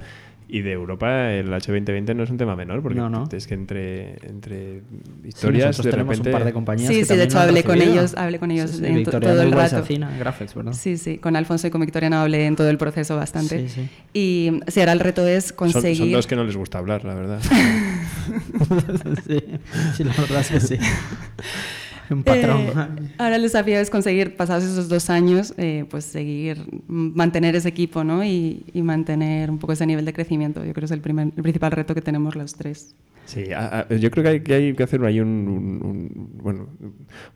Y de Europa el H2020 no es un tema menor, porque es que entre, entre historias sí, de tenemos repente... un par de compañías Sí, sí, de hecho hablé con ellos, hablé con ellos sí, sí, en Victoria todo el rato. Asacina, Graphics, ¿verdad? Sí, sí, con Alfonso y con Victoria no hablé en todo el proceso bastante. Sí, sí. Y sí, ahora el reto es conseguir... Son, son dos que no les gusta hablar, la verdad. sí, sí, la verdad es que sí. un patrón. Eh, ahora el desafío es conseguir, pasados esos dos años, eh, pues seguir, mantener ese equipo ¿no? y, y, mantener un poco ese nivel de crecimiento. Yo creo que es el, primer, el principal reto que tenemos los tres. Sí, a, a, yo creo que hay, que hay, que hacer ahí un, un, un, bueno,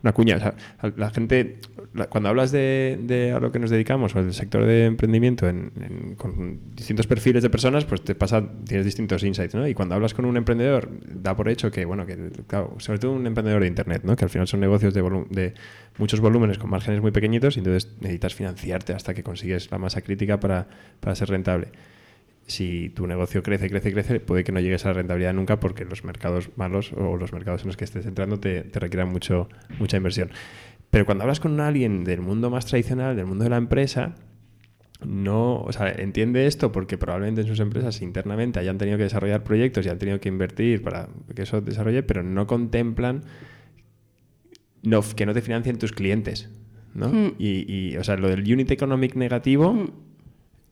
una cuña. O sea, la gente, la, cuando hablas de, de, a lo que nos dedicamos o del sector de emprendimiento en, en, con distintos perfiles de personas, pues te pasa, tienes distintos insights, ¿no? Y cuando hablas con un emprendedor, da por hecho que, bueno, que, claro, sobre todo un emprendedor de Internet, ¿no? Que al final son negocios de, de muchos volúmenes con márgenes muy pequeñitos y entonces necesitas financiarte hasta que consigues la masa crítica para, para ser rentable si tu negocio crece, crece, crece, puede que no llegues a la rentabilidad nunca porque los mercados malos o los mercados en los que estés entrando te, requieran mucho, mucha inversión. Pero cuando hablas con alguien del mundo más tradicional, del mundo de la empresa, no, o sea, entiende esto porque probablemente en sus empresas internamente hayan tenido que desarrollar proyectos y han tenido que invertir para que eso desarrolle, pero no contemplan no, que no te financien tus clientes. ¿no? Mm. Y, y, o sea, lo del unit economic negativo. Mm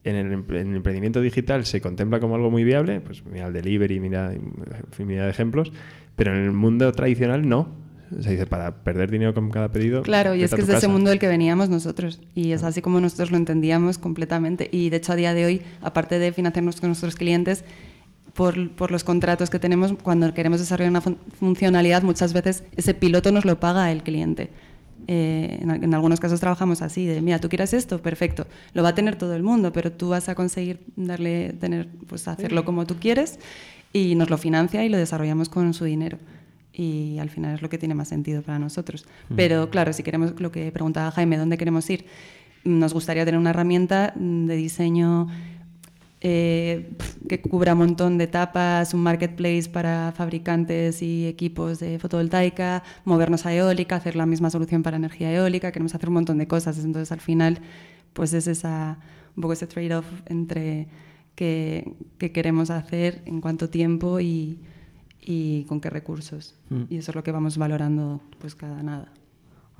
en el, en el, emprendimiento digital se contempla como algo muy viable, pues mira el delivery, mira infinidad de ejemplos, pero en el mundo tradicional no. Se dice, para perder dinero con cada pedido. Claro, y es que es de ese mundo del que veníamos nosotros. Y es así como nosotros lo entendíamos completamente. Y de hecho, a día de hoy, aparte de financiarnos con nuestros clientes, por, por, los contratos que tenemos, cuando queremos desarrollar una fun funcionalidad, muchas veces ese piloto nos lo paga el cliente. Eh, en, en, algunos casos trabajamos así, de mira, tú quieres esto, perfecto, lo va a tener todo el mundo, pero tú vas a conseguir darle, tener, pues hacerlo como tú quieres y nos lo financia y lo desarrollamos con su dinero. Y al final es lo que tiene más sentido para nosotros. Mm. Pero claro, si queremos, lo que preguntaba Jaime, ¿dónde queremos ir? Nos gustaría tener una herramienta de diseño eh, que cubra un montón de etapas, un marketplace para fabricantes y equipos de fotovoltaica, movernos a eólica, hacer la misma solución para energía eólica, queremos hacer un montón de cosas. Entonces, al final, pues es esa, un poco ese trade-off entre qué, qué, queremos hacer, en cuánto tiempo y, y con qué recursos. Mm. Y eso es lo que vamos valorando pues cada nada.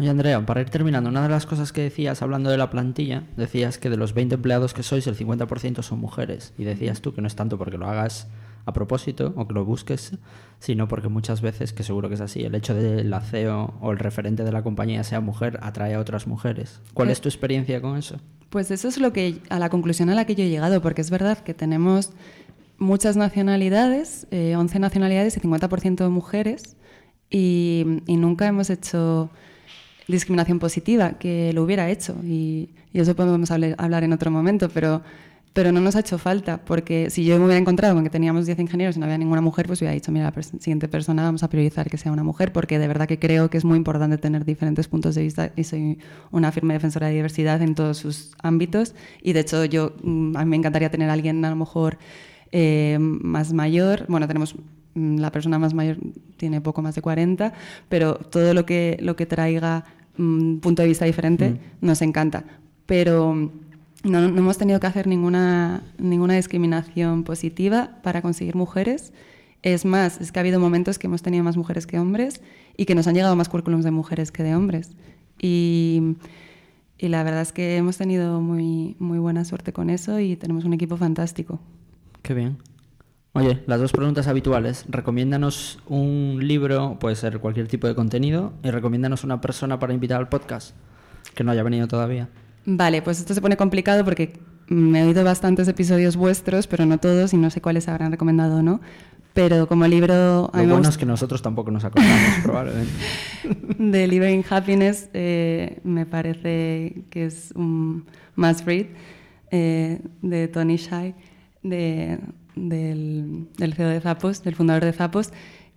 Oye, Andrea, para ir terminando, una de las cosas que decías hablando de la plantilla, decías que de los 20 empleados que sois, el 50% son mujeres. Y decías tú que no es tanto porque lo hagas a propósito o que lo busques, sino porque muchas veces, que seguro que es así, el hecho de la CEO o el referente de la compañía sea mujer atrae a otras mujeres. ¿Cuál es tu experiencia con eso? Pues eso es lo que a la conclusión a la que yo he llegado, porque es verdad que tenemos muchas nacionalidades, eh, 11 nacionalidades y 50% de mujeres, y, y nunca hemos hecho discriminación positiva, que lo hubiera hecho. Y, y eso podemos hablar, hablar en otro momento, pero, pero no nos ha hecho falta, porque si yo me hubiera encontrado con que teníamos 10 ingenieros y no había ninguna mujer, pues hubiera dicho, mira, la siguiente persona vamos a priorizar que sea una mujer, porque de verdad que creo que es muy importante tener diferentes puntos de vista y soy una firme defensora de diversidad en todos sus ámbitos. Y de hecho, yo mm, a mí me encantaría tener a alguien a lo mejor eh, más mayor. Bueno, tenemos mm, la persona más mayor tiene poco más de 40, pero todo lo que, lo que traiga un punto de vista diferente, mm. nos encanta. Pero no, no, hemos tenido que hacer ninguna, ninguna discriminación positiva para conseguir mujeres Es más, es que ha habido momentos que hemos tenido más mujeres que hombres y que nos han llegado más currículums de mujeres que de hombres. Y, y la verdad es que hemos tenido muy, muy buena suerte con eso y tenemos un equipo fantástico. Qué bien. Oye, las dos preguntas habituales. Recomiéndanos un libro, puede ser cualquier tipo de contenido, y recomiéndanos una persona para invitar al podcast que no haya venido todavía. Vale, pues esto se pone complicado porque me he oído bastantes episodios vuestros, pero no todos y no sé cuáles habrán recomendado o no. Pero como libro... Lo bueno es que nosotros tampoco nos acordamos, probablemente. de Living Happiness eh, me parece que es un must read eh, de Tony Shai, de- del, del CEO de Zappos, del fundador de Zappos,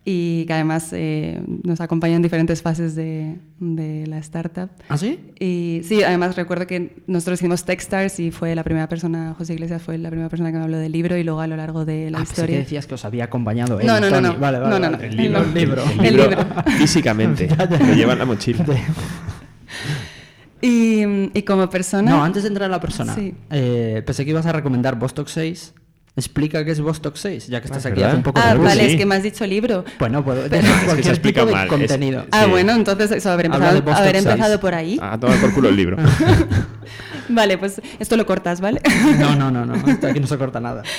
y que además eh, nos acompaña en diferentes fases de, de la startup. ¿Ah, sí? Y sí, además recuerdo que nosotros hicimos Techstars y fue la primera persona, José Iglesias fue la primera persona que me habló del libro y luego a lo largo de la ah, pensé que historia. decías que os había acompañado él, No, no, no, Tony. no. Vale, vale, No, no, vale. no. El libro, El libro. el El libro libro. físicamente. Lo lleva en la mochila. Y, y como persona... No, antes de entrar a la persona, Sí. eh, pensé que ibas a recomendar Vostok 6. Explica qué es Vostok 6, ya que estás Ah, aquí hace un poco Ah, de vale, sí. es que me has dicho libro. Bueno, puedo Pero- Es que se explica mal, es- contenido. Ah, Sí. bueno, entonces eso, haber empezado, haber por ahí. A tomar por culo el libro. Vale, pues esto lo cortas, ¿vale? No, no, no, no. Aquí no se corta nada.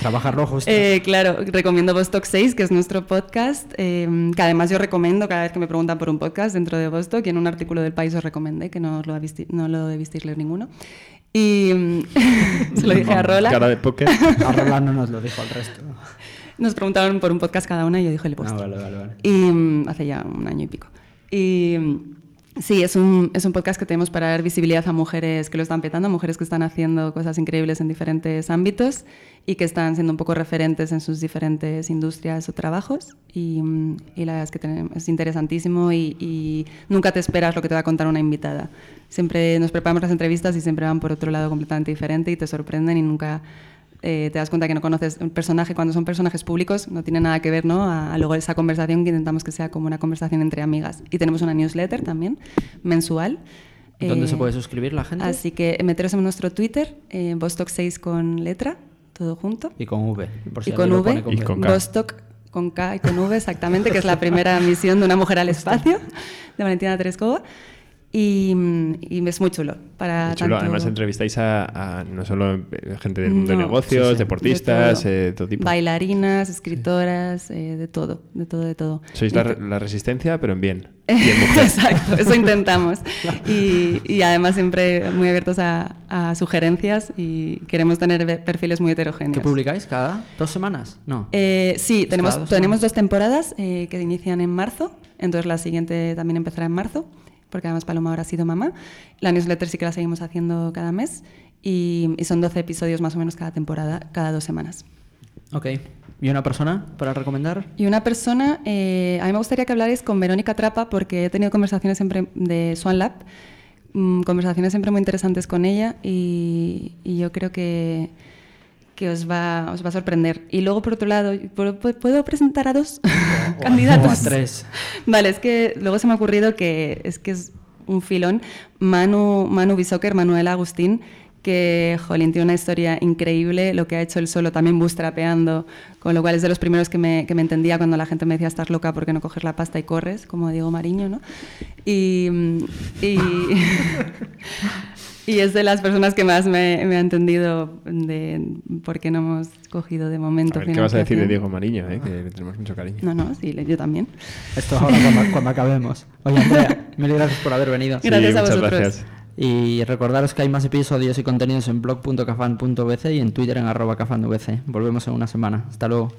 Trabajarlo justo. Eh, claro, recomiendo Vostok 6, que es nuestro podcast, eh, que además yo recomiendo cada vez que me preguntan por un podcast dentro de Vostok, y en un artículo del país os recomendé, que no lo, visti- no lo debisteis leer ninguno. Y mm, se lo dije a Rola. Cara de póker. A Roland no nos lo dijo al resto. Nos preguntaron por un podcast cada una y yo dije el Ah, vuestro. vale, vale, vale. Y mm, hace ya un año y pico. Y mm, sí, es un, es un podcast que tenemos para dar visibilidad a mujeres que lo están petando, mujeres que están haciendo cosas increíbles en diferentes ámbitos y que están siendo un poco referentes en sus diferentes industrias o trabajos. Y, mm, y la verdad es que tenemos- es interesantísimo y, y nunca te esperas lo que te va a contar una invitada. Siempre nos preparamos las entrevistas y siempre van por otro lado completamente diferente y te sorprenden y nunca eh, te das cuenta que no conoces un personaje cuando son personajes públicos, no tiene nada que ver ¿no? a, a luego esa conversación que intentamos que sea como una conversación entre amigas. Y tenemos una newsletter también, mensual. ¿Dónde eh, se puede suscribir la gente? Así que meteros en nuestro Twitter, eh, Vostok6 con letra, todo junto. Y con V. Por si y con V, pone Y con K. Vostok con K y con V, exactamente, que es la primera misión de una mujer al espacio, de Valentina Tereskova. Y, y es muy chulo. Para Muy chulo. tanto- Además entrevistáis a, a no solo eh, gente del mundo de No, negocios, sí, sí. deportistas, De todo. eh, todo tipo. Bailarinas, escritoras, eh, de todo, de todo, de todo. Sois Y la, la resistencia, pero en bien. Exacto, eso intentamos. Y, y además siempre muy abiertos a, a sugerencias y queremos tener perfiles muy heterogéneos. ¿Qué publicáis cada dos semanas? No. Eh, sí, tenemos, dos tenemos dos temporadas eh, que inician en marzo, entonces la siguiente también empezará en marzo, porque además Paloma ahora ha sido mamá. La newsletter sí que la seguimos haciendo cada mes y, y son 12 episodios más o menos cada temporada, cada dos semanas. Ok. ¿Y una persona para recomendar? Y una persona, eh, a mí me gustaría que hablarais con Verónica Trapa porque he tenido conversaciones siempre de Swan Lab, mm, conversaciones siempre muy interesantes con ella y, y yo creo que, que os, va, os va a sorprender. Y luego, por otro lado, ¿puedo, presentar a dos candidatos? O a tres. Vale, es que luego se me ha ocurrido que es que es un filón. Manu, Manu Bisóquer, Manuel Agustín, que, jolín, tiene una historia increíble, lo que ha hecho él solo, también bootstrapeando, con lo cual es de los primeros que me, que me entendía cuando la gente me decía, estás loca porque no coges la pasta y corres, como Diego Mariño, ¿no? Y, y, y es de las personas que más me, me ha entendido de por qué no hemos cogido de momento A ver, ¿qué vas a decir de. Diego Mariño? eh? Que le tenemos mucho cariño. No, no, sí, yo también. Esto ahora cuando, cuando acabemos. Oye, Andrea, mil gracias por haber venido. Sí, Gracias a muchas vosotros. gracias. Y recordaros que hay más episodios y contenidos en blog.cafan.vc y en Twitter en arroba cafanvc. Volvemos en una semana. Hasta luego.